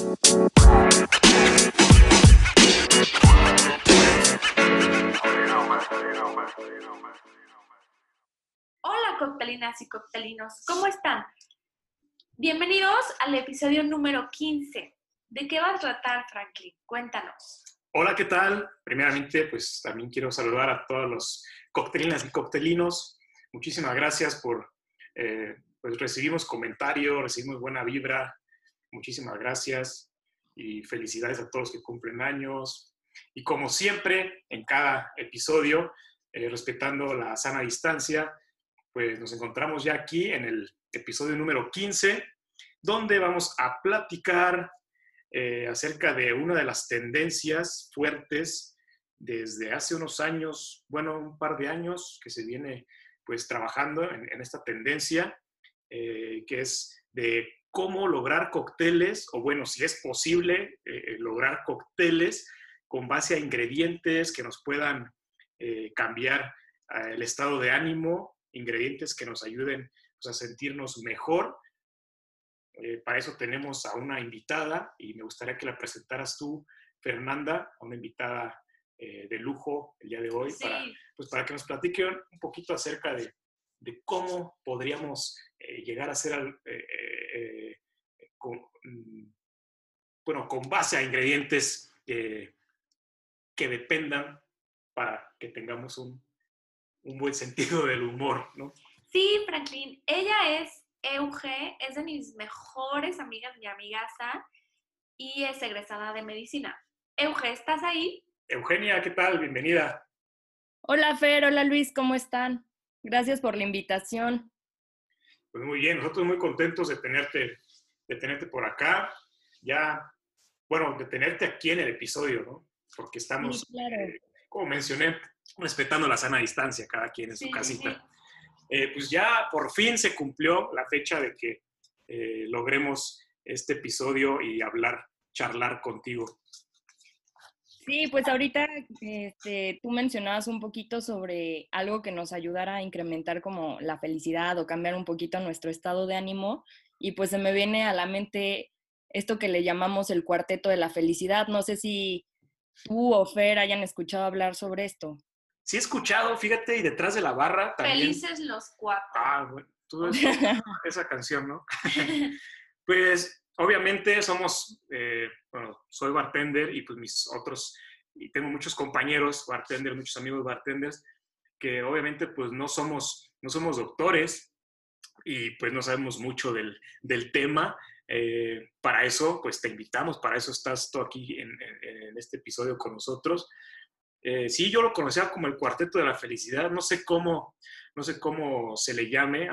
Hola coctelinas y coctelinos, ¿cómo están? Bienvenidos al episodio número 15. ¿De qué va a tratar, Franklin? Cuéntanos. Hola, ¿qué tal? Primeramente, pues también quiero saludar a todos los coctelinas y coctelinos. Muchísimas gracias por, eh, pues recibimos comentarios, recibimos buena vibra. Muchísimas gracias y felicidades a todos los que cumplen años. Y como siempre, en cada episodio, eh, respetando la sana distancia, pues nos encontramos ya aquí en el episodio número 15, donde vamos a platicar eh, acerca de una de las tendencias fuertes desde hace unos años, bueno, un par de años que se viene pues trabajando en, esta tendencia, eh, que es de cómo lograr cócteles, o bueno, si es posible, eh, lograr cócteles con base a ingredientes que nos puedan cambiar el estado de ánimo, ingredientes que nos ayuden pues, a sentirnos mejor. Eh, para eso tenemos a una invitada y me gustaría que la presentaras tú, Fernanda, a una invitada eh, de lujo el día de hoy, para, pues para que nos platique un poquito acerca de, de cómo podríamos eh, llegar a ser, con, mm, bueno, con base a ingredientes que dependan para que tengamos un, un buen sentido del humor, ¿no? Sí, Franklin, ella es Euge es de mis mejores amigas, mi amigaza, y es egresada de medicina. Euge, ¿estás ahí? Eugenia, ¿qué tal? Bienvenida. Hola Fer, hola Luis, ¿cómo están? Gracias por la invitación. Pues muy bien, nosotros muy contentos de tenerte, de tenerte por acá. Ya, bueno, de tenerte aquí en el episodio, ¿no? Porque estamos, eh, como mencioné, respetando la sana distancia, cada quien en su casita. Eh, pues ya por fin se cumplió la fecha de que eh, logremos este episodio y hablar, charlar contigo. Sí, pues ahorita este, tú mencionabas un poquito sobre algo que nos ayudara a incrementar como la felicidad o cambiar un poquito nuestro estado de ánimo y pues se me viene a la mente esto que le llamamos el cuarteto de la felicidad. No sé si tú o Fer hayan escuchado hablar sobre esto. Sí he escuchado, fíjate, y detrás de la barra también. Felices los cuatro. Ah, bueno, tú esa canción, ¿no? pues obviamente somos, eh, bueno, soy bartender y pues mis otros, y tengo muchos compañeros bartenders, muchos amigos bartenders, que obviamente pues no somos, no somos doctores y pues no sabemos mucho del, del tema. Eh, para eso, pues te invitamos, para eso estás tú aquí en, este episodio con nosotros, eh, sí, yo lo conocía como el cuarteto de la felicidad, no sé cómo, no sé cómo se le llame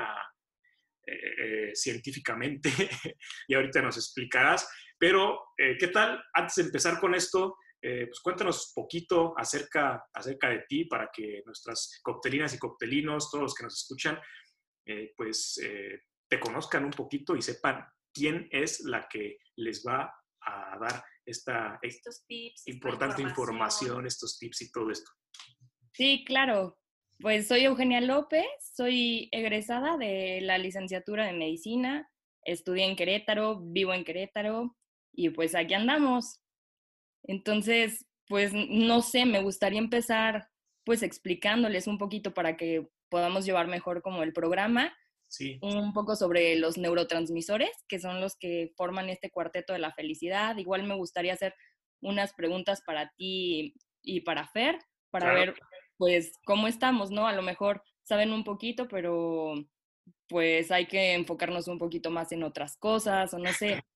eh, científicamente y ahorita nos explicarás, pero eh, ¿qué tal? Antes de empezar con esto, pues cuéntanos poquito acerca, acerca de ti para que nuestras coctelinas y coctelinos, todos los que nos escuchan, pues te conozcan un poquito y sepan quién es la que les va a dar esta estos tips, importante información. estos tips y todo esto. Sí, claro. Pues soy Eugenia López, soy egresada de la licenciatura de medicina, estudié en Querétaro, vivo en Querétaro y pues aquí andamos. Entonces, pues no sé, me gustaría empezar pues explicándoles un poquito para que podamos llevar mejor como el programa un poco sobre los neurotransmisores, que son los que forman este cuarteto de la felicidad. Igual me gustaría hacer unas preguntas para ti y para Fer, para ver pues cómo estamos, ¿no? A lo mejor saben un poquito, pero pues hay que enfocarnos un poquito más en otras cosas o no sé.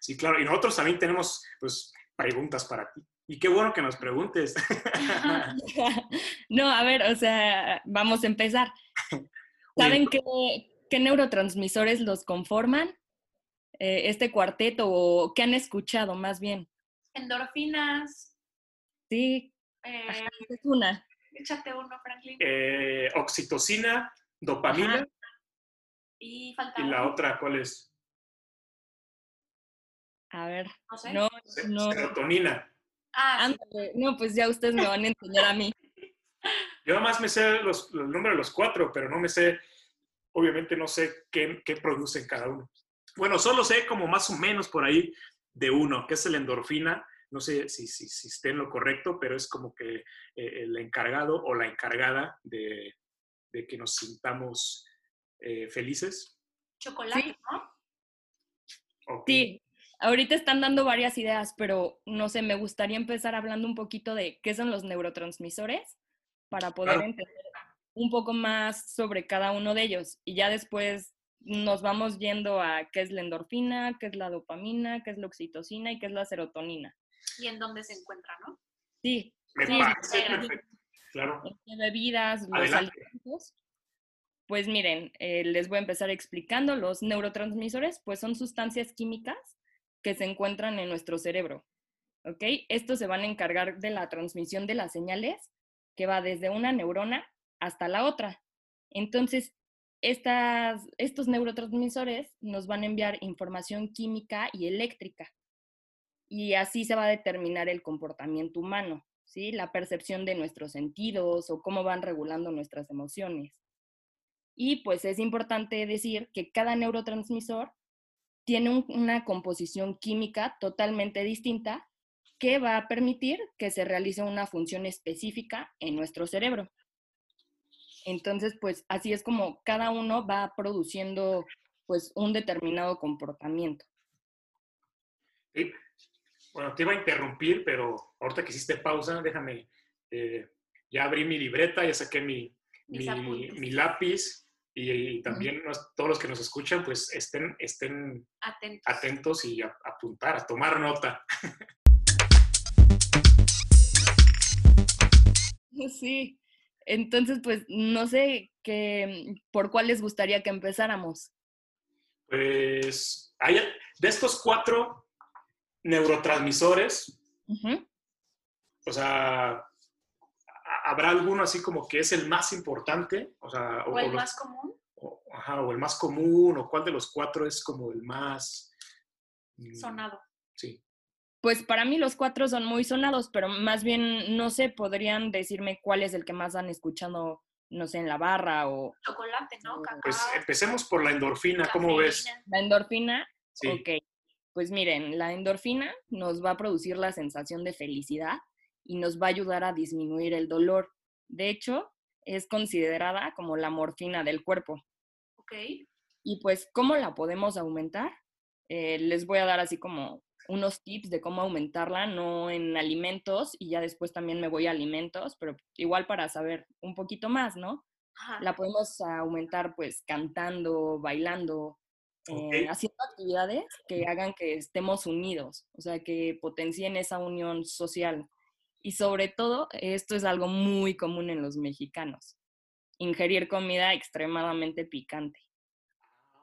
Sí, claro, y nosotros también tenemos pues preguntas para ti. Y qué bueno que nos preguntes. no, a ver, o sea, vamos a empezar. ¿Saben qué, qué neurotransmisores los conforman? Eh, este cuarteto o qué han escuchado más bien. Endorfinas. Sí. Eh, es una. Échate uno, Franklin. Eh, oxitocina, dopamina. Y falta. ¿Y la otra cuál es? A ver. No sé. No, no. Serotonina. Ah, No, pues ya ustedes me van a enseñar a mí. Yo nomás me sé los, los números de los cuatro, pero no me sé obviamente no sé qué, qué producen cada uno. Bueno, solo sé como más o menos por ahí de uno, que es la endorfina. No sé si, si, si esté en lo correcto, pero es como que eh, el encargado o la encargada de, de que nos sintamos eh, felices. Chocolate, Sí. ¿no? Sí, ahorita están dando varias ideas, pero no sé, me gustaría empezar hablando un poquito de qué son los neurotransmisores para poder Claro. entender un poco más sobre cada uno de ellos. Y ya después nos vamos yendo a qué es la endorfina, qué es la dopamina, qué es la oxitocina y qué es la serotonina. Y en dónde se encuentra, ¿no? Sí, Me sí, parece perfecto. Claro. bebidas, los Adelante. alimentos. Pues miren, eh, les voy a empezar explicando. Los neurotransmisores, pues son sustancias químicas que se encuentran en nuestro cerebro. ¿Ok? Estos se van a encargar de la transmisión de las señales que va desde una neurona hasta la otra. Entonces, estas, estos neurotransmisores nos van a enviar información química y eléctrica. Y así se va a determinar el comportamiento humano, ¿sí? La percepción de nuestros sentidos o cómo van regulando nuestras emociones. Y pues es importante decir que cada neurotransmisor tiene un- una composición química totalmente distinta que va a permitir que se realice una función específica en nuestro cerebro. Entonces, pues así es como cada uno va produciendo pues un determinado comportamiento. Bueno, te iba a interrumpir, pero ahorita que hiciste pausa, déjame, eh, ya abrí mi libreta, ya saqué mi, mi, lápiz y, y también nos- todos los que nos escuchan, pues estén, estén Atentos. atentos y a, apuntar, a tomar nota. Sí. Entonces, pues no sé qué, por cuál les gustaría que empezáramos. Pues hay, de estos cuatro neurotransmisores, o sea, ¿ha- ¿habrá alguno así como que es el más importante? O sea, ¿O el los- más común? o- ajá, o el más común, o cuál de los cuatro es como el más... mm, Sonado. Sí. Pues para mí los cuatro son muy sonados, pero más bien, no sé, podrían decirme cuál es el que más han escuchado, no sé, en la barra o Chocolate, ¿no? Cacao. Pues empecemos por la endorfina, ¿cómo ves? la endorfina. Sí. Ok, pues miren, la endorfina nos va a producir la sensación de felicidad y nos va a ayudar a disminuir el dolor. De hecho, es considerada como la morfina del cuerpo. Ok. Y pues, ¿cómo la podemos aumentar? Eh, les voy a dar así como unos tips de cómo aumentarla, no en alimentos, y ya después también me voy a alimentos, pero igual para saber un poquito más, ¿no? Ajá. La podemos aumentar pues cantando, bailando, eh, Ok. haciendo actividades que hagan que estemos unidos, o sea, que potencien esa unión social. Y sobre todo, esto es algo muy común en los mexicanos, ingerir comida extremadamente picante.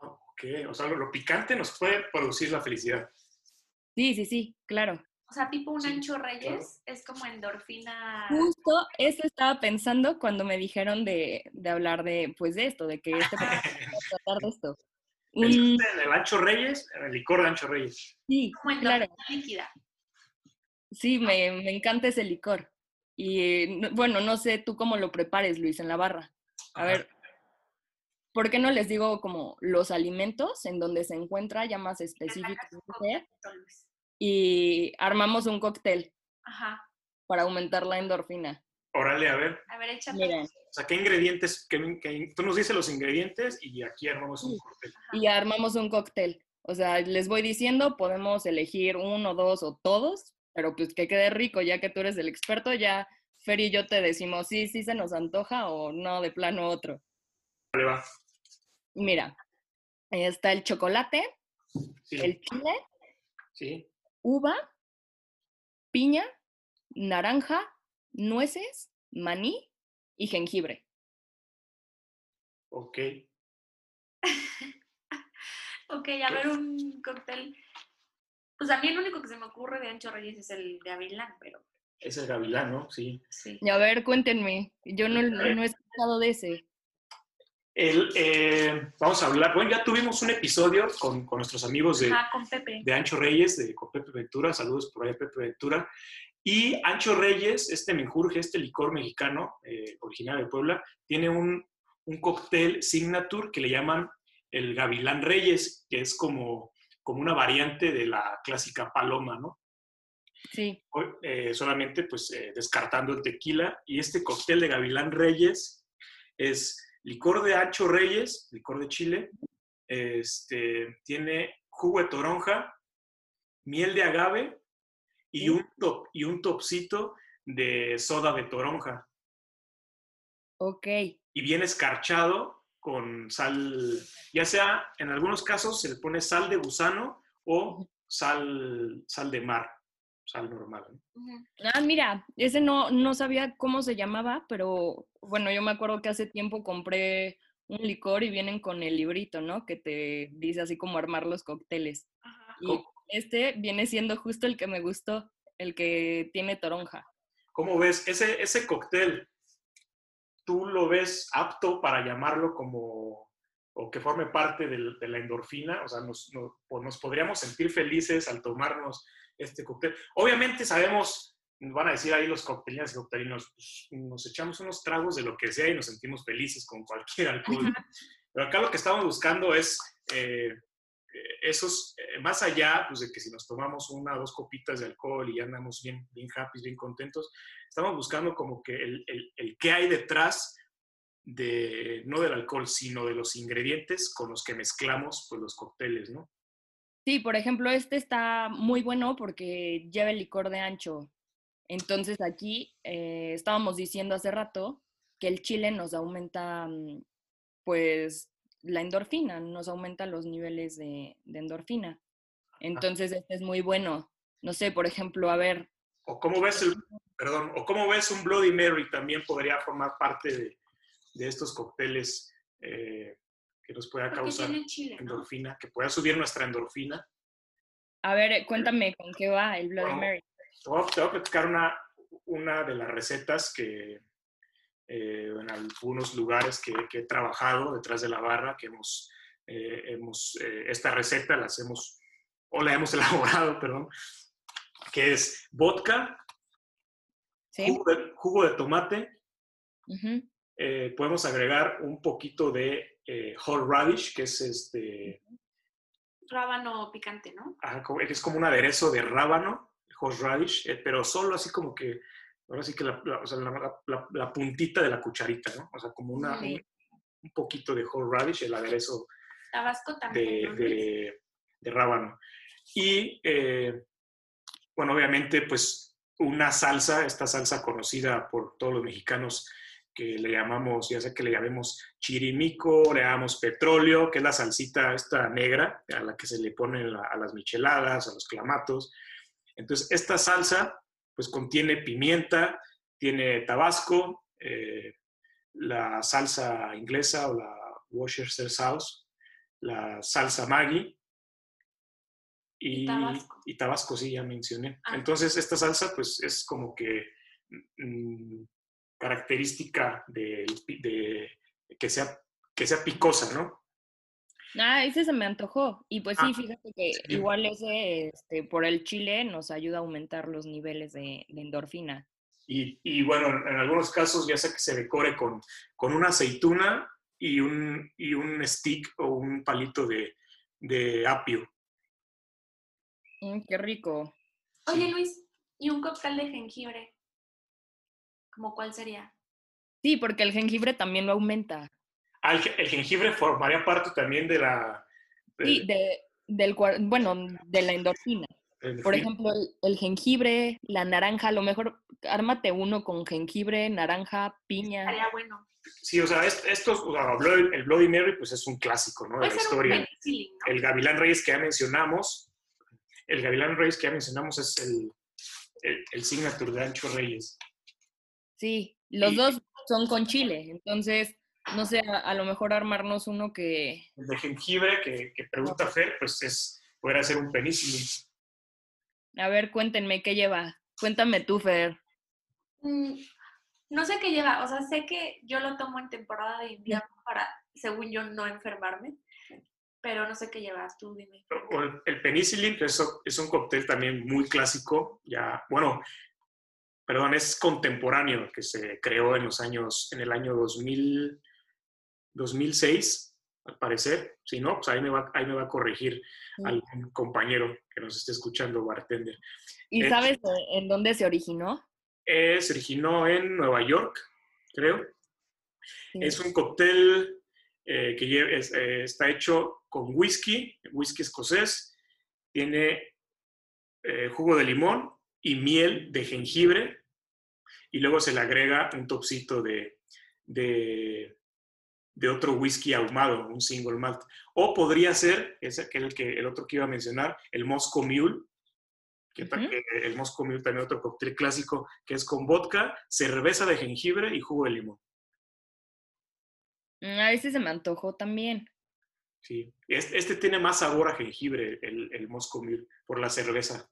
Ok, o sea, lo, lo picante nos puede producir la felicidad. Sí, sí, sí, claro. O sea, tipo un Sí, ancho reyes claro. es como endorfina. Justo eso estaba pensando cuando me dijeron de, de hablar de, pues, de esto, de que este tratar de esto. En el Ancho Reyes, en el licor de Ancho Reyes. sí, claro. líquida. Sí, me, me encanta ese licor. Y no- bueno, no sé tú cómo lo prepares, Luis, en la barra. A Ajá. ver, ¿por qué no les digo como los alimentos en donde se encuentra ya más específicamente y armamos un cóctel Ajá. para aumentar la endorfina? Órale, a ver. A ver, échate. Miren, O sea, ¿qué ingredientes? qué- qué- tú nos dices los ingredientes y aquí armamos un cóctel. y armamos un cóctel. O sea, les voy diciendo, podemos elegir uno, dos o todos, pero pues que quede rico, ya que tú eres el experto, ya Fer y yo te decimos, sí, sí se nos antoja o no, de plano otro. Vale, va. Mira, ahí está el chocolate, Sí, el chile, sí. uva, piña, naranja, nueces, maní y jengibre. Ok. Ok, a ver, un cóctel. Pues a mí el único que se me ocurre de ancho reyes es el gavilán, pero Es el gavilán, ¿no? Sí. sí. Y a ver, cuéntenme, yo no, no he escuchado de ese. El, eh, vamos a hablar. Bueno, ya tuvimos un episodio con, con nuestros amigos de, Ajá, con Pepe. de Ancho Reyes, de con Pepe Ventura. Saludos por ahí, Pepe Ventura. Y Ancho Reyes, este menjurje, este licor mexicano, eh, originario de Puebla, tiene un, un cóctel signature que le llaman el Gavilán Reyes, que es como, como una variante de la clásica paloma, ¿no? Sí. Eh, solamente pues eh, descartando el tequila. Y este cóctel de Gavilán Reyes es licor de ancho Reyes, licor de Chile, este, tiene jugo de toronja, miel de agave y un, top, y un topcito de soda de toronja. Ok. Y viene escarchado con sal, ya sea en algunos casos se le pone sal de gusano o sal, sal de mar, sal normal. Ah, mira, ese no, no sabía cómo se llamaba, pero bueno, yo me acuerdo que hace tiempo compré un licor y vienen con el librito, ¿no? Que te dice así como armar los cócteles. Y este viene siendo justo el que me gustó, el que tiene toronja. ¿Cómo ves? Ese, ese cóctel, ¿tú lo ves apto para llamarlo como, o que forme parte de, la endorfina? O sea, nos, nos podríamos sentir felices al tomarnos este cóctel. Obviamente sabemos van a decir ahí los coctelinos y coctelinos, pues, nos echamos unos tragos de lo que sea y nos sentimos felices con cualquier alcohol. Pero acá lo que estamos buscando es eh, esos, eh, más allá pues, de que si nos tomamos una o dos copitas de alcohol y ya andamos bien, bien happy, bien contentos, estamos buscando como que el, el, el qué hay detrás de, no del alcohol, sino de los ingredientes con los que mezclamos pues, los cócteles, ¿no? Sí, por ejemplo, este está muy bueno porque lleva el licor de ancho. Entonces aquí eh, estábamos diciendo hace rato que el chile nos aumenta, mm, pues, la endorfina, nos aumenta los niveles de, endorfina. Entonces este es muy bueno. No sé, por ejemplo, a ver. O cómo ves el, perdón, o cómo ves un Bloody Mary también podría formar parte de, estos cócteles eh, que nos pueda causar endorfina, que pueda subir nuestra endorfina. A ver, cuéntame con qué va el Bloody Mary. Te voy, a, platicar una, una de las recetas que eh, en algunos lugares que, he trabajado detrás de la barra, que hemos, eh, hemos eh, esta receta la hacemos, o la hemos elaborado, perdón, que es vodka, jugo, de, tomate, podemos agregar un poquito de whole radish, que es este... Rábano picante, ¿no? es como un aderezo de rábano horseradish, eh, pero solo así como que, ahora sí que la, la, puntita de la cucharita, ¿no? O sea, como una, un, poquito de horseradish, el aderezo Tabasco también, de, de, rábano. Y, eh, bueno, obviamente, pues una salsa, esta salsa conocida por todos los mexicanos que le llamamos, ya sea que le llamemos chirimico, le llamamos petróleo, que es la salsita esta negra a la que se le pone a las micheladas, a los clamatos. Entonces, esta salsa pues contiene pimienta, tiene tabasco, eh, la salsa inglesa o la Worcestershire sauce, la salsa Maggi y tabasco. y tabasco, sí, ya mencioné. Ah. Entonces, esta salsa pues es como que mm, característica de, que, sea, que sea picosa, ¿no? Ah, ese se me antojó. Y pues sí, ah, fíjate que igual ese, este, por el chile nos ayuda a aumentar los niveles de, endorfina. Y, bueno, en algunos casos ya sea que se decore con, con una aceituna y un, y un stick o un palito de, de apio. Mm, qué rico. Oye, Luis, ¿y un cóctel de jengibre? ¿Cómo cuál sería? Sí, porque el jengibre también lo aumenta el jengibre formaría parte también de la... sí, de, del, bueno, de la endorfina. Por ejemplo, el, jengibre, la naranja, a lo mejor ármate uno con jengibre, naranja, piña. Estaría bueno. Sí, o sea, esto, el Bloody Mary, pues es un clásico, ¿no? De la historia. El Gavilán Reyes que ya mencionamos, el Gavilán Reyes que ya mencionamos es el, el, signature de Ancho Reyes. Sí, los dos son con chile, entonces no sé, a, lo mejor armarnos uno que... El de jengibre que, pregunta Fer, pues es, poder hacer un penicilin. A ver, cuéntenme, ¿qué lleva? Cuéntame tú, Fer. Mm, no sé qué lleva, o sea, sé que yo lo tomo en temporada de invierno para, según yo, no enfermarme, pero no sé qué llevas, tú dime. El penicilin, que es, es un cóctel también muy clásico, ya, bueno, perdón, es contemporáneo, que se creó en los años, en el año 2000, 2006, al parecer. Si no, pues ahí me va, ahí me va a corregir Mm. algún compañero que nos esté escuchando, bartender. ¿Y Eh, sabes de- en dónde se originó? Eh, se originó en Nueva York, creo. Sí. Es un cóctel eh, que es, eh, está hecho con whisky, whisky escocés, tiene eh, jugo de limón y miel de jengibre, y luego se le agrega un topsito de, de, de otro whisky ahumado, un single malt. O podría ser, es aquel que, el otro que iba a mencionar, el Moscow Mule, que el Moscow Mule también otro cóctel clásico, que es con vodka, cerveza de jengibre y jugo de limón. Mm, A veces se me antojó también. Sí. Este, este tiene más sabor a jengibre, el, el Moscow Mule, por la cerveza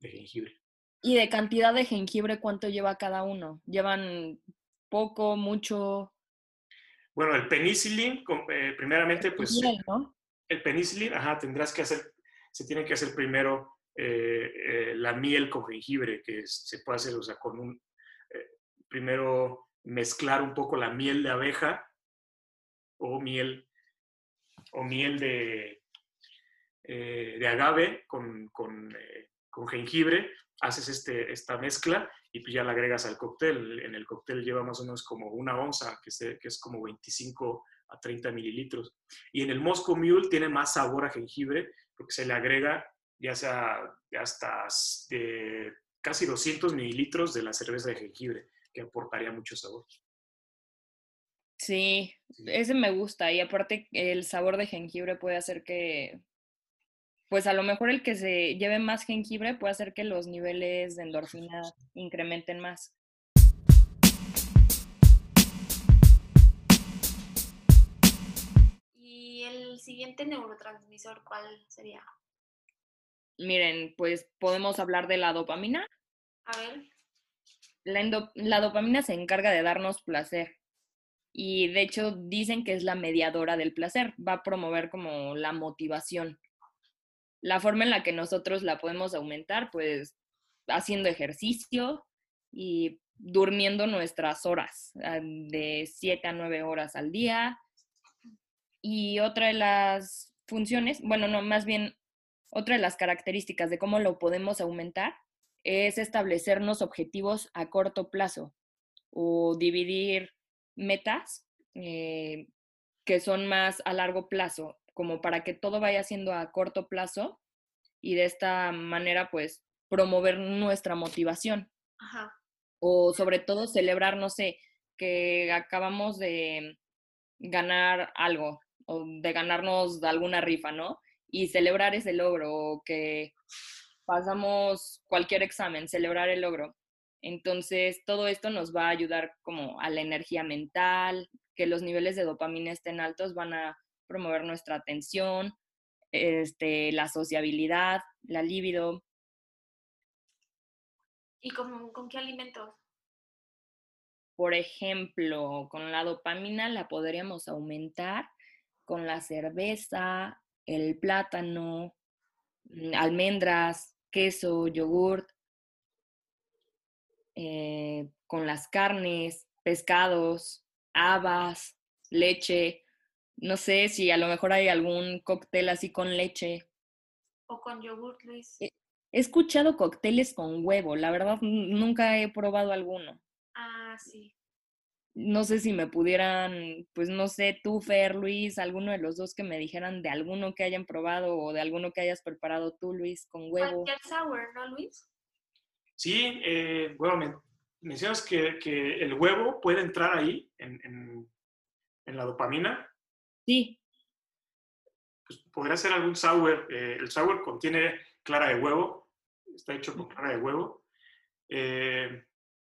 de jengibre. ¿Y de cantidad de jengibre cuánto lleva cada uno? ¿Llevan poco, mucho? Bueno, el penicillin, com- eh, primeramente, pues ¿no? el penicillin, ajá, tendrás que hacer, se tiene que hacer primero eh, eh, la miel con jengibre, que es- se puede hacer, o sea, con un, primero mezclar un poco la miel de abeja o miel, o miel de, de agave con, con, con jengibre, haces este, esta mezcla y pues ya la agregas al cóctel. En el cóctel lleva más o menos como una onza, que, se- que es como 25 a 30 mililitros. Y en el Moscow Mule tiene más sabor a jengibre porque se le agrega ya sea hasta de casi 200 mililitros de la cerveza de jengibre, que aportaría mucho sabor. Sí, Sí. ese me gusta. Y aparte el sabor de jengibre puede hacer que, pues a lo mejor el que se lleve más jengibre puede hacer que los niveles de endorfina incrementen más. ¿Y el siguiente neurotransmisor cuál sería? Miren, pues podemos hablar de la dopamina. A ver. La, endo- la dopamina se encarga de darnos placer y de hecho dicen que es la mediadora del placer, va a promover como la motivación. La forma en la que nosotros la podemos aumentar, pues haciendo ejercicio y durmiendo nuestras horas, ah, de 7 a 9 horas al día. Y otra de las funciones, bueno, no, más bien otra de las características de cómo lo podemos aumentar es establecernos objetivos a corto plazo o dividir metas eh, que son más a largo plazo, como para que todo vaya siendo a corto plazo y de esta manera pues promover nuestra motivación Ajá. o sobre todo celebrar, no sé, que acabamos de ganar algo o de ganarnos alguna rifa, ¿no? Y celebrar ese logro o que pasamos cualquier examen, celebrar el logro. Entonces, todo esto nos va a ayudar como a la energía mental, que los niveles de dopamina estén altos, van a promover nuestra atención, este, la sociabilidad, la libido. ¿Y con, con qué alimentos? Por ejemplo, con la dopamina la podríamos aumentar con la cerveza, el plátano, mm, almendras, queso, yogurt, eh, con las carnes, pescados, habas, leche. No sé si a lo mejor hay algún cóctel así con leche. ¿O con yogurt, Luis? Eh, He escuchado cócteles con huevo, la verdad nunca he probado alguno. Ah, sí. No sé si me pudieran, pues no sé, tú, Fer, Luis, alguno de los dos que me dijeran de alguno que hayan probado o de alguno que hayas preparado tú, Luis, con huevo. Cualquier sour, ¿no, Luis? Sí, eh, bueno, men- mencionas que, que el huevo puede entrar ahí en, en- en la dopamina. Sí, Pues podría ser algún sour. eh, el sour contiene clara de huevo, está hecho con clara de huevo. Eh,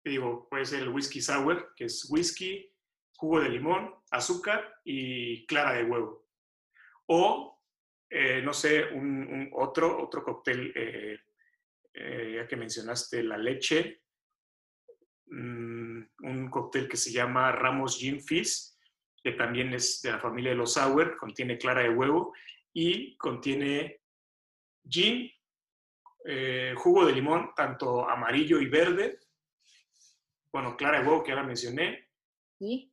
digo, puede ser el whisky sour, que es whisky, jugo de limón, azúcar y clara de huevo. O, eh, no sé, un, un otro, otro cóctel, eh, eh, ya que mencionaste la leche, mm, un cóctel que se llama Ramos Gin Fizz, que también es de la familia de los sour, contiene clara de huevo y contiene gin, eh, jugo de limón, tanto amarillo y verde, bueno, clara de huevo que la mencioné, sí.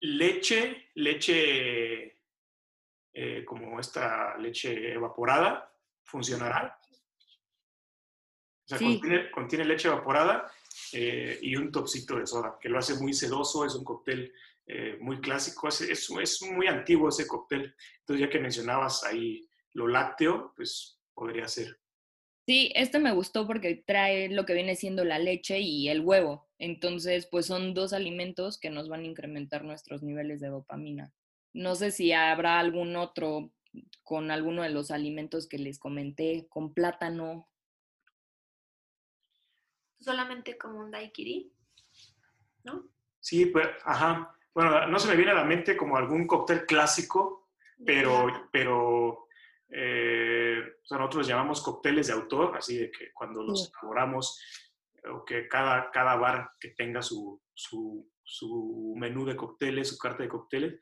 leche, leche eh, como esta leche evaporada, funcionará. O sea, contiene, leche evaporada eh, y un topsito de soda, que lo hace muy sedoso, es un cóctel eh, muy clásico, es, es, es, muy antiguo ese cóctel. Entonces, ya que mencionabas ahí lo lácteo, pues podría ser. Sí, este me gustó porque trae lo que viene siendo la leche y el huevo. Entonces, pues son dos alimentos que nos van a incrementar nuestros niveles de dopamina. No sé si habrá algún otro con alguno de los alimentos que les comenté, con plátano. Solamente como un daiquiri, ¿no? Sí, pues, ajá. Bueno, no se me viene a la mente como algún cóctel clásico, pero, pero eh, nosotros llamamos cócteles de autor, así de que cuando los elaboramos, o que cada, cada bar que tenga su, su, su menú de cócteles, su carta de cócteles,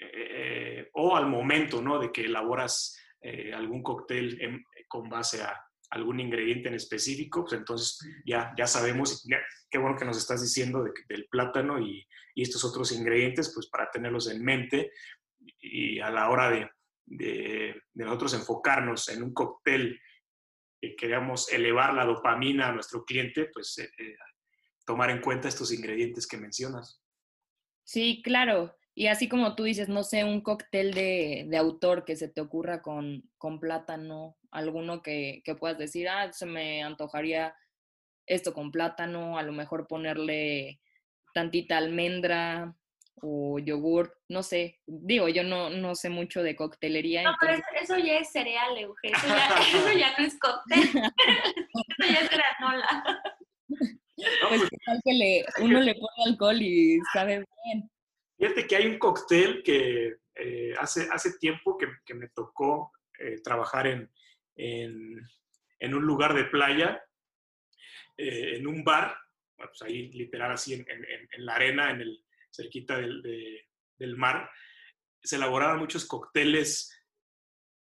eh, o al momento, ¿no? De que elaboras eh, algún cóctel con base a algún ingrediente en específico, pues entonces ya, ya sabemos, qué bueno que nos estás diciendo del plátano y, estos otros ingredientes, pues para tenerlos en mente y a la hora de, de, nosotros enfocarnos en un cóctel que queramos elevar la dopamina a nuestro cliente, pues eh, eh, tomar en cuenta estos ingredientes que mencionas. Sí, claro. Y así como tú dices, no sé, un cóctel de, de autor que se te ocurra con, con plátano, alguno que, que, puedas decir, ah, se me antojaría esto con plátano, a lo mejor ponerle tantita almendra, o yogurt, no sé, digo, yo no, no sé mucho de coctelería. No, pero eso, ya es cereal, Eugenio, eso ya, eso ya no es cóctel, eso ya es granola. pues, que le, uno le pone alcohol y sabe bien. Fíjate que hay un cóctel que eh, hace, hace tiempo que, que me tocó eh, trabajar en, en, en, un lugar de playa, eh, en un bar, pues ahí literal así en, en la arena, en el, cerquita del, del mar, se elaboraban muchos cócteles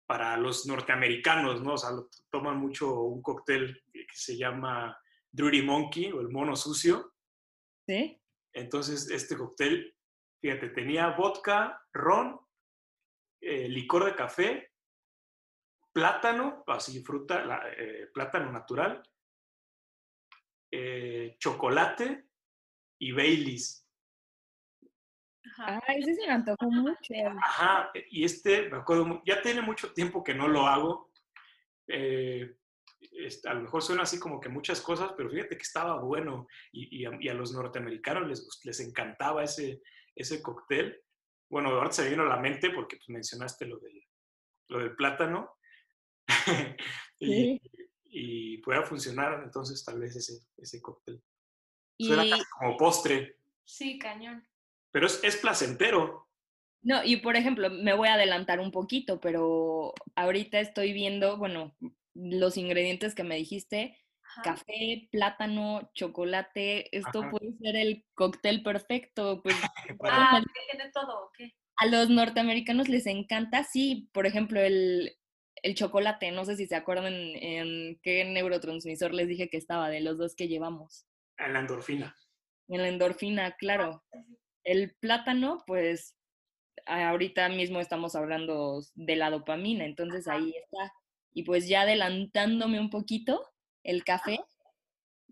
para los norteamericanos, ¿no? O sea, toman mucho un cóctel que se llama Dirty Monkey o el mono sucio. Sí. Entonces, este cóctel, fíjate, tenía vodka, ron, eh, licor de café, plátano, así fruta, eh, plátano natural, eh, chocolate y Baileys. Ajá. Ah, ese se me antojó mucho. Ajá, y este, me acuerdo, ya tiene mucho tiempo que no lo hago. Eh, este, a lo mejor suena así como que muchas cosas, pero fíjate que estaba bueno y, a, los norteamericanos les, les encantaba ese, ese cóctel. Bueno, ahora se me vino a la mente porque pues, mencionaste lo del, lo del plátano. y, y pueda funcionar entonces tal vez ese, ese cóctel. Suena casi como postre. Sí, cañón pero es, placentero. No, y por ejemplo, me voy a adelantar un poquito, pero ahorita estoy viendo, bueno, los ingredientes que me dijiste, café, plátano, chocolate, esto puede ser el cóctel perfecto. Pues, ah, tiene todo, A los norteamericanos les encanta, sí, por ejemplo, el, el chocolate, no sé si se acuerdan en, qué neurotransmisor les dije que estaba, de los dos que llevamos. En la endorfina. En la endorfina, claro. Ah, el plátano, pues ahorita mismo estamos hablando de la dopamina, entonces ahí está. Y pues ya adelantándome un poquito, el café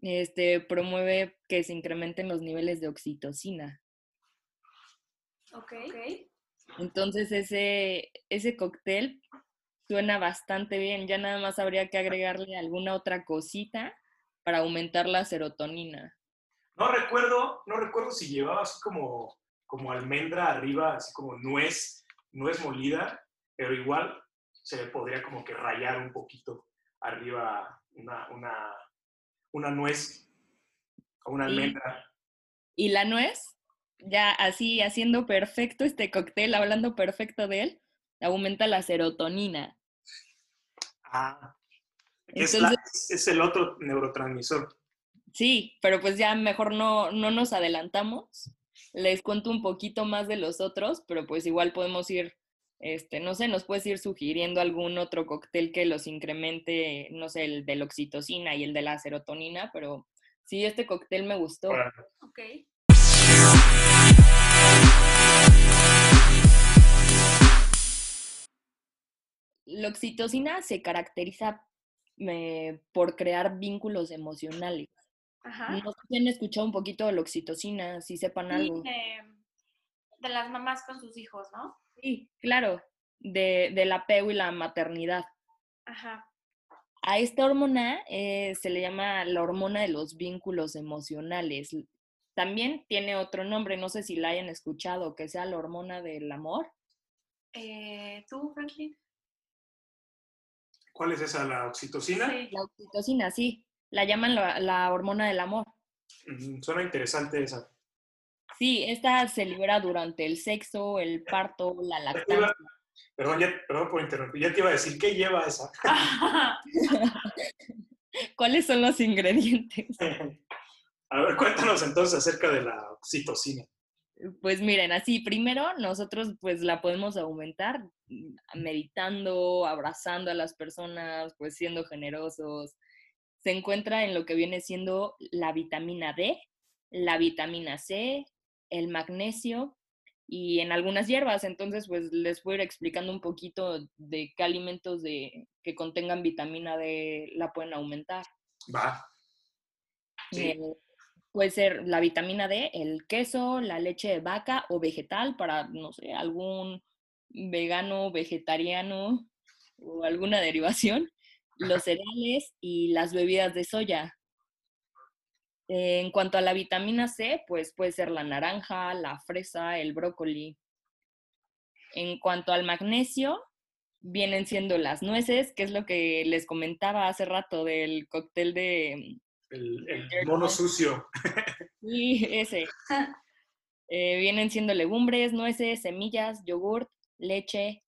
este, promueve que se incrementen los niveles de oxitocina. Ok. Entonces ese, ese cóctel suena bastante bien. Ya nada más habría que agregarle alguna otra cosita para aumentar la serotonina. No recuerdo, no recuerdo si llevaba así como, como almendra arriba, así como nuez, nuez molida, pero igual se le podría como que rayar un poquito arriba una, una, una nuez o una almendra. ¿Y, la nuez? Ya así haciendo perfecto este cóctel, hablando perfecto de él, aumenta la serotonina. Ah, es, es el otro neurotransmisor. Sí, pero pues ya mejor no, no nos adelantamos. Les cuento un poquito más de los otros, pero pues igual podemos ir, este, no sé, nos puedes ir sugiriendo algún otro cóctel que los incremente, no sé, el de la oxitocina y el de la serotonina, pero sí, este cóctel me gustó. Ok. la oxitocina se caracteriza eh, por crear vínculos emocionales. Ajá. No sé si han escuchado un poquito de la oxitocina, si sepan Sí, algo. De, las mamás con sus hijos, ¿no? Sí, claro, de, del apego y la maternidad. Ajá. A esta hormona eh, se le llama la hormona de los vínculos emocionales. También tiene otro nombre, no sé si la hayan escuchado, que sea la hormona del amor. Eh, ¿Tú, Franklin? ¿Cuál es esa? ¿La oxitocina? Sí. La oxitocina, sí, la llaman la, la hormona del amor. Mm, Suena interesante esa. Sí, esta se libera durante el sexo, el parto, la lactancia. Perdón, ya- perdón por interrumpir. Ya te iba a decir, ¿qué lleva esa? ¿Cuáles son los ingredientes? A ver, cuéntanos entonces acerca de la oxitocina. Pues miren, así, primero nosotros pues la podemos aumentar meditando, abrazando a las personas, pues siendo generosos. Se encuentra en lo que viene siendo la vitamina D, la vitamina C, el magnesio y en algunas hierbas. Entonces, pues les voy a ir explicando un poquito de qué alimentos de, que contengan vitamina D la pueden aumentar. Va. Sí. Eh, puede ser la vitamina D, el queso, la leche de vaca o vegetal para, no sé, algún vegano, vegetariano o alguna derivación, los cereales y las bebidas de soya. Eh, en cuanto a la vitamina C, pues puede ser la naranja, la fresa, el brócoli. En cuanto al magnesio, vienen siendo las nueces, que es lo que les comentaba hace rato del cóctel de, El, mono sucio. Sí, ese. Eh, vienen siendo legumbres, nueces, semillas, yogurt, leche,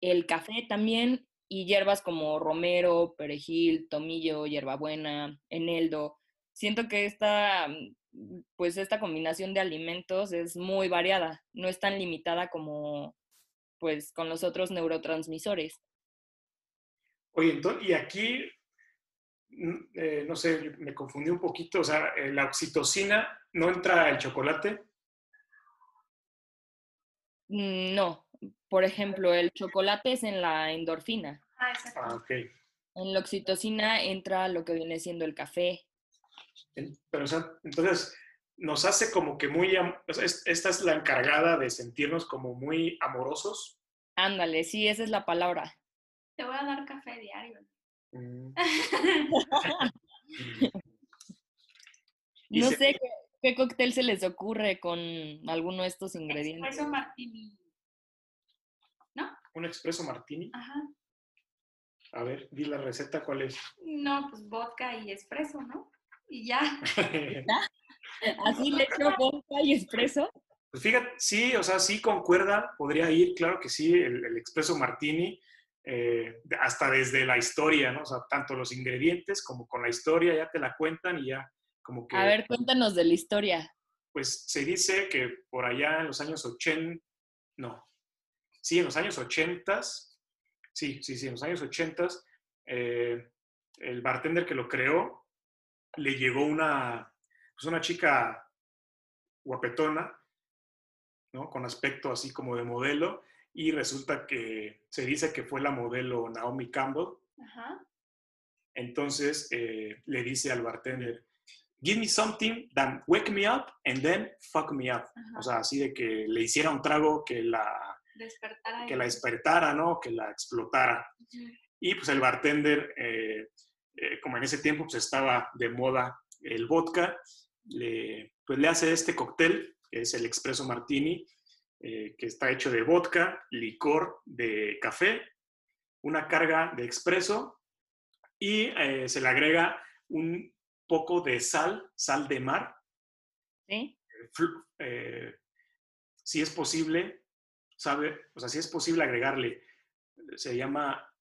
el café también y hierbas como romero, perejil, tomillo, hierbabuena, eneldo. Siento que esta, mm, pues esta combinación de alimentos es muy variada, no es tan limitada como pues con los otros neurotransmisores. Oye, entonces, y aquí, mm, eh, no sé, me confundí un poquito. O sea, eh, la oxitocina no entra el chocolate. Mm, No, por ejemplo, el chocolate es en la endorfina. Ah, exacto. Ah, ok. En la oxitocina entra lo que viene siendo el café. Pero, o sea, entonces, nos hace como que muy. am- o sea, es- esta es la encargada de sentirnos como muy amorosos. Ándale, sí, esa es la palabra. Te voy a dar café diario. Mm, No se- sé qué, qué cóctel se les ocurre con alguno de estos ingredientes. Espresso martini. Un expreso martini. Ajá. A ver, di la receta, ¿cuál es? No, pues vodka y espresso, ¿no? Y ya. Así le echo vodka y espresso. Pues fíjate, sí, o sea, sí concuerda, podría ir, claro que sí, el, el expreso martini, eh, hasta desde la historia, ¿no? O sea, tanto los ingredientes como con la historia ya te la cuentan y ya como que, A ver, cuéntanos de la historia. pues se dice que por allá en los años 80, no, sí, en los años 80, sí, sí, sí, en los años 80, eh, el bartender que lo creó, le llegó una, pues una chica guapetona, ¿no? Con aspecto así como de modelo, y resulta que se dice que fue la modelo Naomi Campbell. Ajá. Entonces eh, le dice al bartender, give me something that wake me up and then fuck me up. Ajá. O sea, así de que le hiciera un trago que la, Despertar ahí. que la despertara, ¿no? Que la explotara. Ujú. Y pues el bartender, eh, eh, como en ese tiempo pues estaba de moda el vodka, le, pues le hace este cóctel, que es el Espresso Martini, eh, que está hecho de vodka, licor de café, una carga de expreso y eh, se le agrega un poco de sal, sal de mar, ¿Sí? eh, si es posible, sabe, o sea, si es posible agregarle, se llama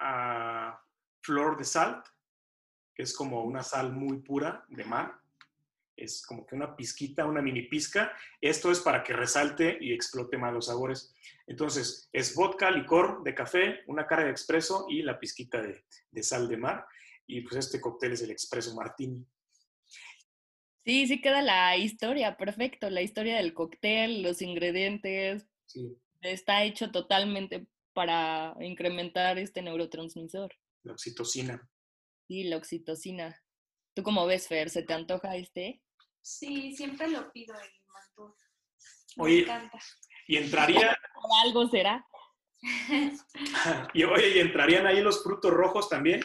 ah, flor de sal, que es como una sal muy pura de mar, es como que una pizquita, una mini pizca. Esto es para que resalte y explote más los sabores. Entonces, es vodka, licor de café, una cara de expreso y la pizquita de, de sal de mar. Y pues este cóctel es el expreso martini. Sí, sí queda la historia, perfecto. La historia del cóctel, los ingredientes, Sí. está hecho totalmente para incrementar este neurotransmisor. La oxitocina. Sí, la oxitocina. ¿Tú cómo ves, Fer? ¿Se te antoja este? Sí, siempre lo pido el mantú. Me Oye, encanta. Y entraría, ¿Por algo será? y oye, ¿y entrarían ahí los frutos rojos también?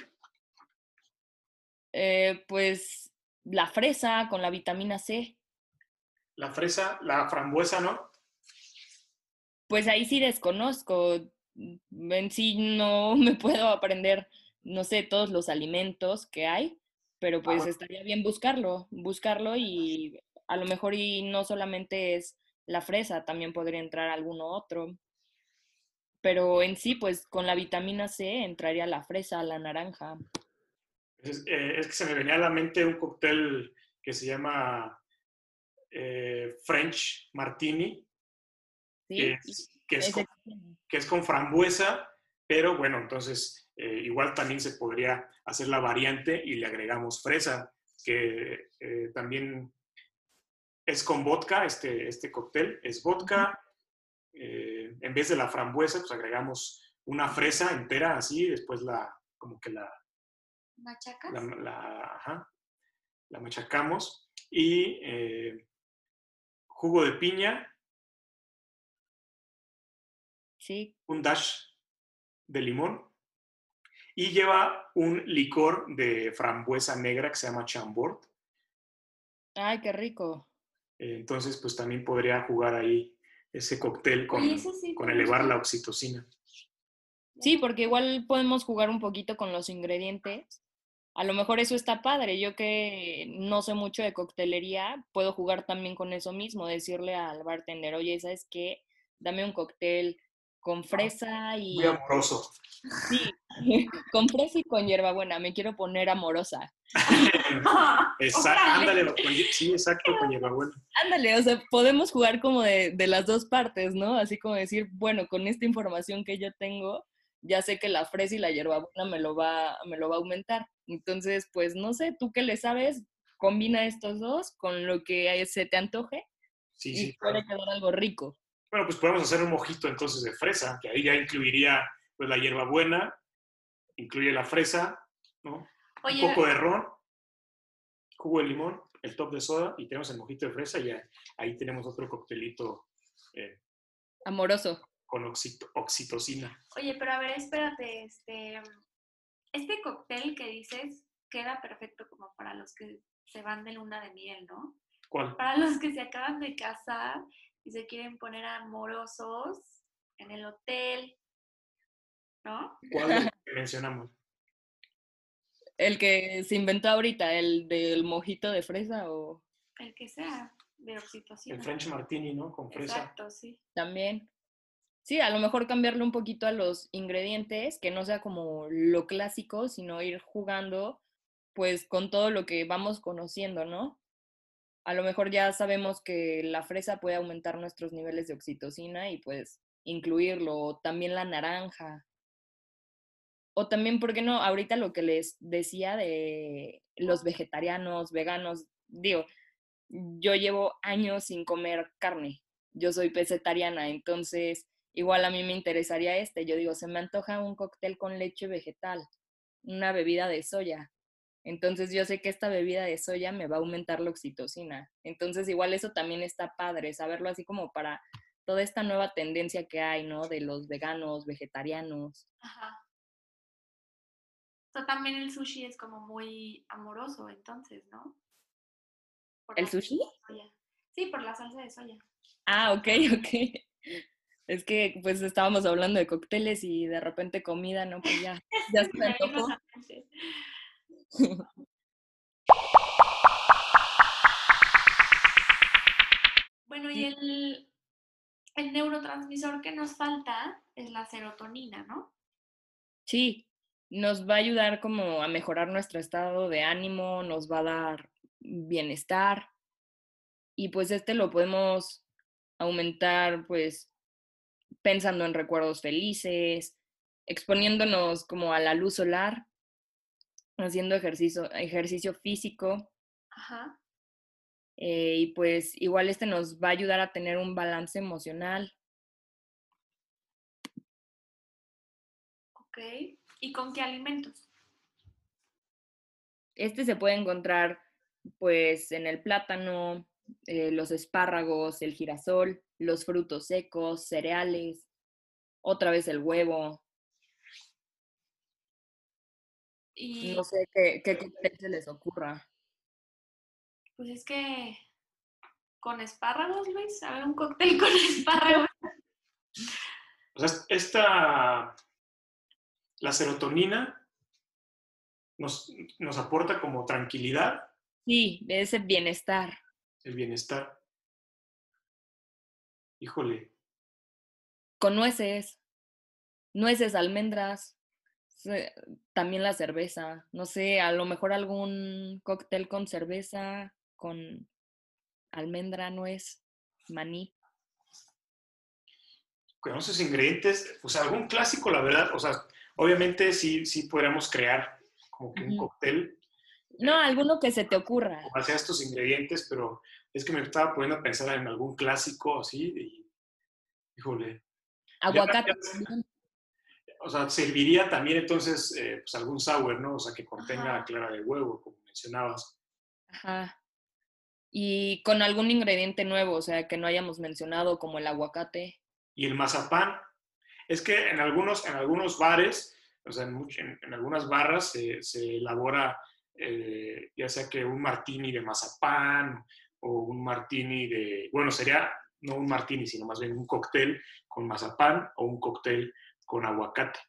Eh, pues la fresa con la vitamina C. La fresa, la frambuesa, ¿no? Pues ahí sí desconozco. En sí no me puedo aprender, no sé, todos los alimentos que hay, pero pues estaría bien buscarlo, buscarlo y a lo mejor y no solamente es la fresa, también podría entrar alguno otro. Pero en sí, pues con la vitamina C entraría la fresa, la naranja. Es, eh, es que se me venía a la mente un cóctel que se llama eh, French Martini, ¿sí? que es, que es ese- con, que es con frambuesa, pero bueno, entonces eh, igual también se podría hacer la variante y le agregamos fresa, que eh, también es con vodka, este, este cóctel es vodka, eh, en vez de la frambuesa, pues agregamos una fresa entera así, después la, como que la, ¿Machacas? la, la- ajá, la machacamos y jugo de piña, Sí, un dash de limón y lleva un licor de frambuesa negra que se llama chambord. ay, qué rico. Entonces, pues también podría jugar ahí ese cóctel con, sí con elevar la oxitocina. Sí, porque igual podemos jugar un poquito con los ingredientes. A lo mejor eso está padre. Yo que no sé mucho de coctelería, puedo jugar también con eso mismo, decirle al bartender, oye, ¿sabes qué? Dame un cóctel con fresa y... Muy amoroso. Sí, con fresa y con hierbabuena. Me quiero poner amorosa. Exacto, ándale, sí, exacto, con hierbabuena. Ándale, o sea, podemos jugar como de, de las dos partes, ¿no? Así como decir, bueno, con esta información que yo tengo, ya sé que la fresa y la hierbabuena me lo va, me lo va a aumentar. Entonces, pues no sé, tú qué le sabes, combina estos dos con lo que se te antoje Sí, y sí, puede claro. quedar algo rico. Bueno, pues podemos hacer un mojito entonces de fresa, que ahí ya incluiría pues la hierbabuena, incluye la fresa, ¿no? Oye, un poco de ron, jugo de limón, el top de soda y tenemos el mojito de fresa y ya, ahí tenemos otro coctelito eh, Amoroso. con oxito- oxitocina. oye, pero a ver, espérate, este, este cóctel que dices queda perfecto como para los que se van de luna de miel, ¿no? ¿Cuál? Para los que se acaban de casar y se quieren poner amorosos en el hotel, ¿no? ¿Cuál de los que mencionamos? El que se inventó ahorita, el del mojito de fresa o El que sea, de oxitocina. El French Martini, ¿no? Con fresa. Exacto, sí. también. Sí, a lo mejor cambiarle un poquito a los ingredientes, que no sea como lo clásico, sino ir jugando pues con todo lo que vamos conociendo, ¿no? A lo mejor ya sabemos que la fresa puede aumentar nuestros niveles de oxitocina y pues incluirlo, o también la naranja. O también, ¿por qué no? Ahorita lo que les decía de los vegetarianos, veganos, digo, yo llevo años sin comer carne, yo soy pesetariana, entonces igual a mí me interesaría este, yo digo, se me antoja un cóctel con leche vegetal, una bebida de soya. Entonces yo sé que esta bebida de soya me va a aumentar la oxitocina. Entonces igual eso también está padre, saberlo así como para toda esta nueva tendencia que hay, ¿no? De los veganos, vegetarianos. Ajá. O sea, también el sushi es como muy amoroso, entonces, ¿no? Por ¿El sushi? Sí, por la salsa de soya. Ah, ok, ok. Es que pues estábamos hablando de cócteles y de repente comida, ¿no? Pues ya, ya se Bueno, y el, el neurotransmisor que nos falta es la serotonina, ¿no? Sí, nos va a ayudar como a mejorar nuestro estado de ánimo, nos va a dar bienestar y pues este lo podemos aumentar pues pensando en recuerdos felices, exponiéndonos como a la luz solar, haciendo ejercicio, ejercicio físico Ajá. eh, y pues igual este nos va a ayudar a tener un balance emocional. Ok. ¿Y con qué alimentos? Este se puede encontrar pues en el plátano, eh, los espárragos, el girasol, los frutos secos, cereales, otra vez el huevo. Y No sé qué, qué cóctel se les ocurra. pues es que con espárragos, Luis, a ver un cóctel con espárragos. O sea, esta, la serotonina nos, nos aporta como tranquilidad, Sí, de ese bienestar. el bienestar. Híjole, Con nueces, nueces, almendras, también la cerveza. No sé, a lo mejor algún cóctel con cerveza, con almendra, nuez, maní. con esos ingredientes, pues algún clásico, la verdad, o sea, obviamente sí, sí podríamos crear como que un cóctel No, alguno que se te ocurra. con base a estos ingredientes, pero es que me estaba poniendo a pensar en algún clásico así, y, híjole, Aguacate. ya-. O sea, serviría también entonces eh, pues algún sour, ¿no? O sea, que contenga Ajá. clara de huevo, como mencionabas. Ajá. Y con algún ingrediente nuevo, o sea, que no hayamos mencionado, como el aguacate. Y el mazapán, es que en algunos, en algunos bares, o sea, en, en- en algunas barras se, se elabora eh, ya sea que un martini de mazapán o un martini de, bueno, sería no un martini, sino más bien un cóctel con mazapán o un cóctel con aguacate.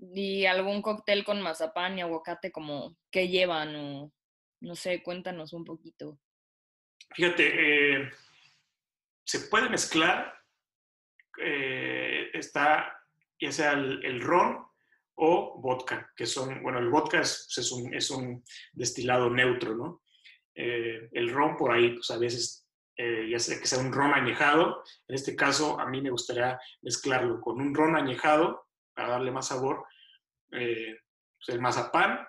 Y algún cóctel con mazapán y aguacate, como, ¿qué llevan? O, no sé, cuéntanos un poquito. Fíjate, eh, se puede mezclar, eh, está ya sea el, el ron o vodka, que son, bueno, el vodka es, pues, es un, es un destilado neutro, ¿no? Eh, el ron por ahí, pues a veces, eh, ya sea que sea un ron añejado, en este caso a mí me gustaría mezclarlo con un ron añejado para darle más sabor, eh, pues, el mazapán,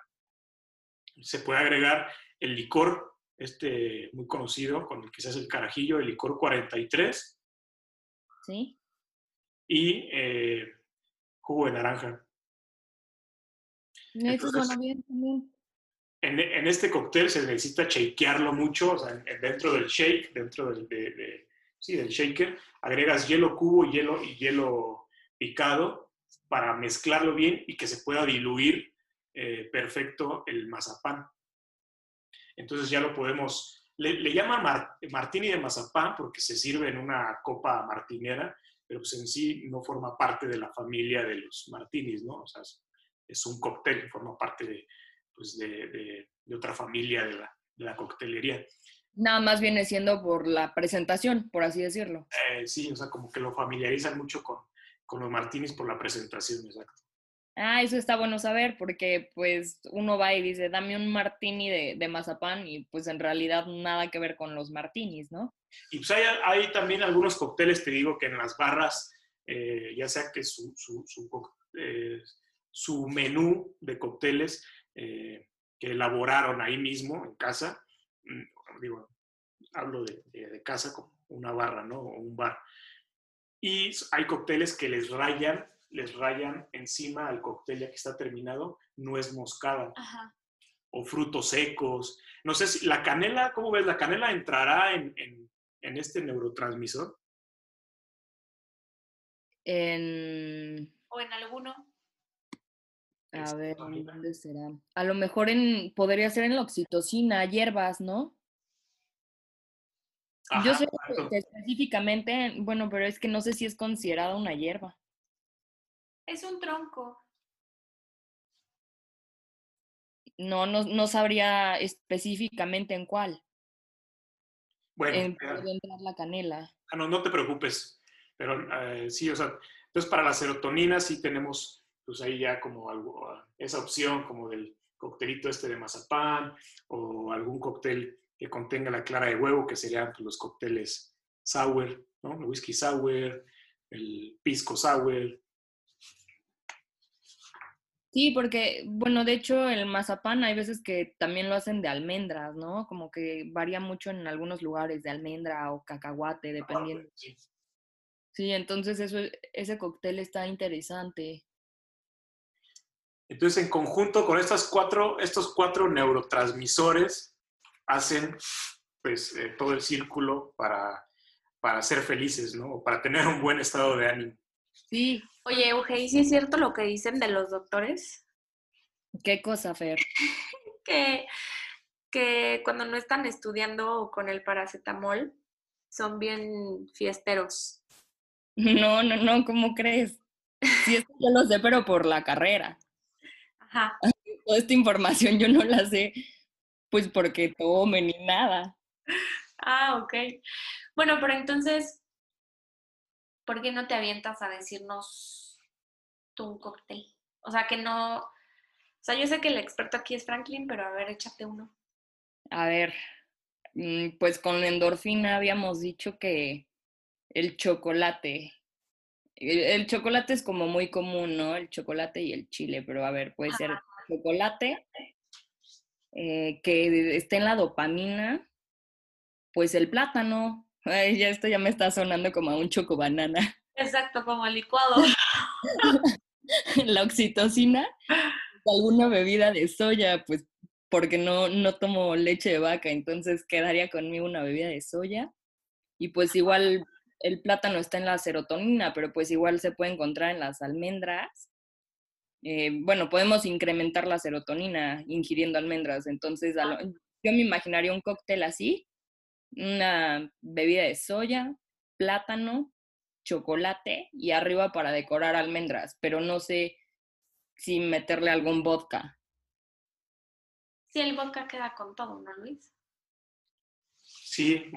se puede agregar el licor este muy conocido, con el que se hace el carajillo, el licor 43 ¿Sí? y eh, jugo de naranja. Eso Entonces- suena bien también. En, este cóctel se necesita shakearlo mucho, o sea, en- dentro del shake, dentro del, de- de- sí, del shaker, agregas hielo cubo y hielo, y hielo picado para mezclarlo bien y que se pueda diluir eh, perfecto el mazapán. Entonces ya lo podemos, le, le llaman mar- martini de mazapán porque se sirve en una copa martinera, pero pues en sí no forma parte de la familia de los martinis, ¿no? O sea, es, es un cóctel, forma parte de, pues de, de- de otra familia de la, de la coctelería. Nada más viene siendo por la presentación, por así decirlo. Eh, sí, o sea, como que lo familiarizan mucho con, con los martinis por la presentación, exacto. Ah, eso está bueno saber, porque pues uno va y dice, dame un martini de, de mazapán y pues en realidad nada que ver con los martinis, ¿no? Y pues hay, hay también algunos cócteles, te digo, que en las barras, eh, ya sea que su, su, su, eh, su menú de cócteles eh, que elaboraron ahí mismo en casa, mm, digo, hablo de, de- de casa como una barra, ¿no? O un bar. Y hay cócteles que les rayan, les rayan encima al cóctel ya que está terminado, nuez moscada Ajá. o frutos secos. No sé si la canela, ¿cómo ves? ¿La canela entrará en, en- en este neurotransmisor? En, O en alguno. A Este, ver, ¿en Paulina. ¿dónde será? A lo mejor en, podría ser en la oxitocina, hierbas, ¿no? Yo sé que específicamente, bueno, pero es que no sé si es considerada una hierba. Es un tronco. No, no, no sabría específicamente en cuál. Bueno, En entrar la canela. ah, no, no te preocupes, pero eh, sí, o sea, entonces para la serotonina sí tenemos pues ahí ya como algo, ah, esa opción como del coctelito este de mazapán o algún cóctel que contenga la clara de huevo, que serían pues, los cócteles sour, ¿no? El whisky sour, el pisco sour, Sí, porque, bueno, de hecho el mazapán hay veces que también lo hacen de almendras, ¿no? Como que varía mucho en algunos lugares de almendra o cacahuate, dependiendo. sí. Sí, entonces eso, ese cóctel está interesante. Entonces, en conjunto con estas cuatro, estos cuatro neurotransmisores, hacen pues eh, todo el círculo para, para ser felices, ¿no? O para tener un buen estado de ánimo. Sí. Oye, Euge, sí es cierto lo que dicen de los doctores? ¿Qué cosa, Fer? que, que cuando no están estudiando con el paracetamol, son bien fiesteros. No, no, no, ¿cómo crees? Sí, esto yo lo sé, pero por la carrera. Ajá. Toda esta información yo no la sé, pues porque tomen ni nada. Ah, ok. Bueno, pero entonces, ¿por qué no te avientas a decirnos tú un cóctel? O sea, que no... O sea, yo sé que el experto aquí es Franklin, pero a ver, échate uno. A ver, mm, pues con la endorfina habíamos dicho que el chocolate. El, chocolate es como muy común, ¿no? El chocolate y el chile, pero a ver, puede ser chocolate eh, que esté en la dopamina, pues el plátano. Ay, ya esto ya me está sonando como a un chocobanana. Exacto, como el licuado. la oxitocina, alguna bebida de soya, pues porque no, no tomo leche de vaca, entonces quedaría conmigo una bebida de soya. Y pues igual el plátano está en la serotonina, pero pues igual se puede encontrar en las almendras. Eh, bueno, podemos incrementar la serotonina ingiriendo almendras, entonces a lo- yo me imaginaría un cóctel así, una bebida de soya, plátano, chocolate y arriba para decorar almendras, pero no sé si meterle algún vodka. Sí, el vodka queda con todo, ¿no, Luis? Sí,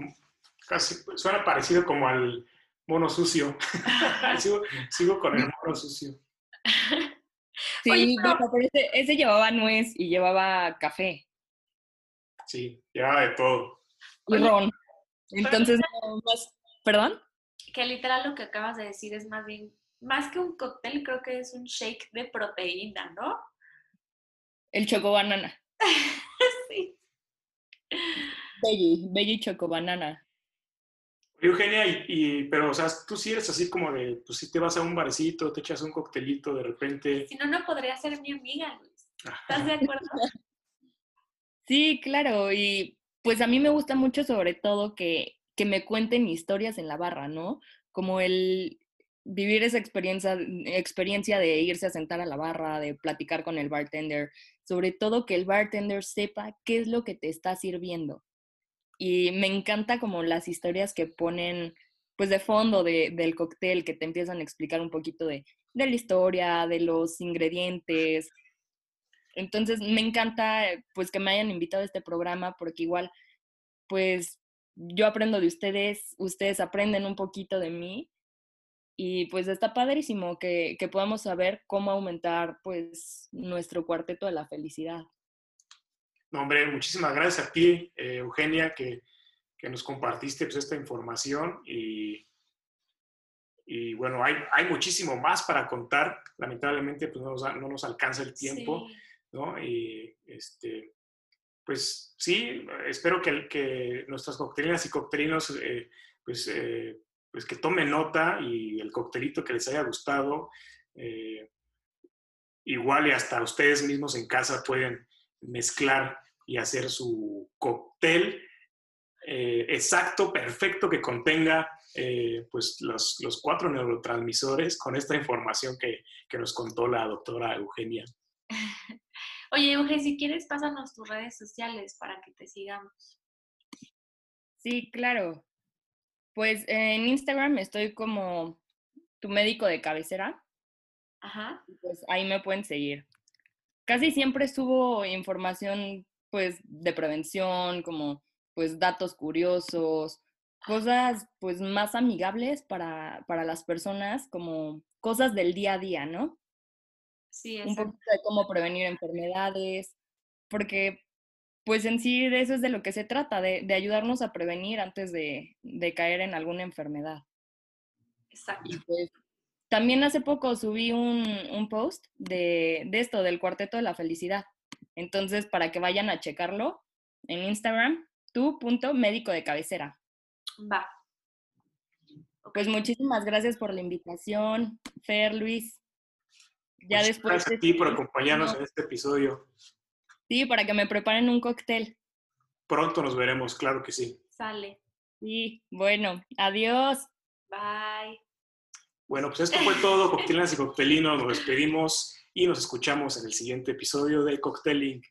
casi suena parecido como al mono sucio. sigo, sigo con el mono sucio. Sí, Oye, pero- bueno, pero ese, ese llevaba nuez y llevaba café Sí, ya de todo. y Oye, ron. Entonces, no, más, ¿perdón? Que literal lo que acabas de decir es más bien, más que un cóctel, creo que es un shake de proteína, ¿no? El chocobanana. sí. Veggie, veggie chocobanana. Eugenia, y, y- pero, o sea, tú sí eres así como de, pues si te vas a un barecito, te echas un coctelito de repente. Si no, no podría ser mi amiga, Luis. ¿Estás de acuerdo? Sí, claro, y pues a mí me gusta mucho sobre todo que, que me cuenten historias en la barra, ¿no? Como el vivir esa experiencia, experiencia de irse a sentar a la barra, de platicar con el bartender, sobre todo que el bartender sepa qué es lo que te está sirviendo. Y me encanta como las historias que ponen pues de fondo de- del cóctel, que te empiezan a explicar un poquito de, de la historia, de los ingredientes, entonces, me encanta pues que me hayan invitado a este programa porque igual pues yo aprendo de ustedes, ustedes aprenden un poquito de mí y pues está padrísimo que, que podamos saber cómo aumentar pues nuestro cuarteto de la felicidad. No, hombre, muchísimas gracias a ti, eh, Eugenia, que, que nos compartiste pues, esta información y, y bueno, hay, hay muchísimo más para contar. Lamentablemente, pues no nos, no nos alcanza el tiempo. Sí. ¿no? Y este, pues sí, espero que, que nuestras coctelinas y coctelinos, eh, pues, eh, pues que tomen nota y el coctelito que les haya gustado, eh, igual y hasta ustedes mismos en casa pueden mezclar y hacer su cóctel eh, exacto, perfecto, que contenga eh, pues los, los cuatro neurotransmisores con esta información que, que nos contó la doctora Eugenia. Oye, Euge, si quieres, pásanos tus redes sociales para que te sigamos. Sí, claro. Pues en Instagram estoy como tu médico de cabecera, Ajá. pues ahí me pueden seguir. Casi siempre subo información pues de prevención, como pues datos curiosos, cosas pues más amigables para, para las personas, como cosas del día a día, ¿no? Sí, Un exacto. poquito de cómo prevenir enfermedades, porque pues en sí de eso es de lo que se trata, de, de ayudarnos a prevenir antes de, de caer en alguna enfermedad. exacto. Y pues también hace poco subí un, un post de, de esto, del Cuarteto de la Felicidad. Entonces, para que vayan a checarlo en Instagram, tu punto médico de cabecera. Va. Pues muchísimas gracias por la invitación, Fer, Luis. Ya Muchas después. Gracias a ti por acompañarnos en este episodio. Sí, para que me preparen un cóctel. Pronto nos veremos, claro que sí. Sale. Sí, bueno, adiós. Bye. Bueno, pues esto fue todo, coctelinas y coctelinos, nos despedimos y nos escuchamos en el siguiente episodio de Cocktailing.